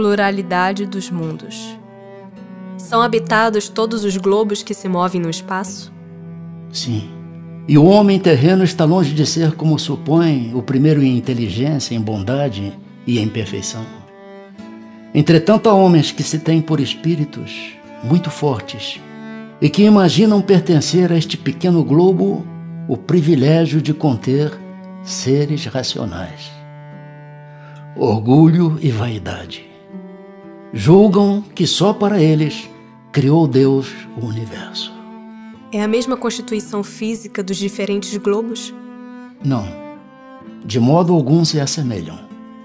pluralidade dos mundos. São habitados todos os globos que se movem no espaço? Sim. E o homem terreno está longe de ser, como supõe, o primeiro em inteligência, em bondade e em perfeição. Entretanto, há homens que se têm por espíritos muito fortes e que imaginam pertencer a este pequeno globo o privilégio de conter seres racionais. Orgulho e vaidade. Julgam que só para eles criou Deus o universo. É a mesma constituição física dos diferentes globos? Não. De modo algum se assemelham.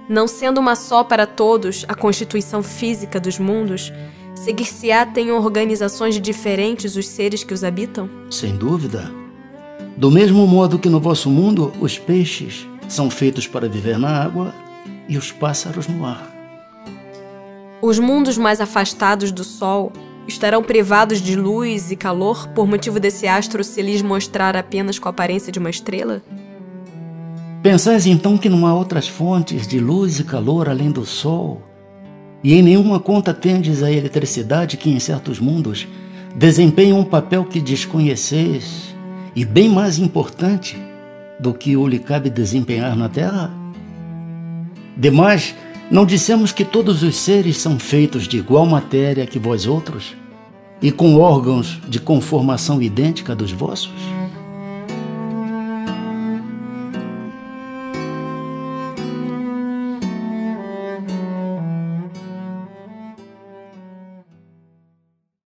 Não sendo uma só para todos a constituição física dos mundos, seguir-se-á tem organizações diferentes os seres que os habitam? Sem dúvida. Do mesmo modo que no vosso mundo os peixes são feitos para viver na água e os pássaros no ar. Os mundos mais afastados do Sol estarão privados de luz e calor por motivo desse astro se lhes mostrar apenas com a aparência de uma estrela? Pensais então que não há outras fontes de luz e calor além do Sol? E em nenhuma conta tendes a eletricidade que em certos mundos desempenha um papel que desconheceis e bem mais importante do que o lhe cabe desempenhar na Terra? Demais, não dissemos que todos os seres são feitos de igual matéria que vós outros? E com órgãos de conformação idêntica dos vossos?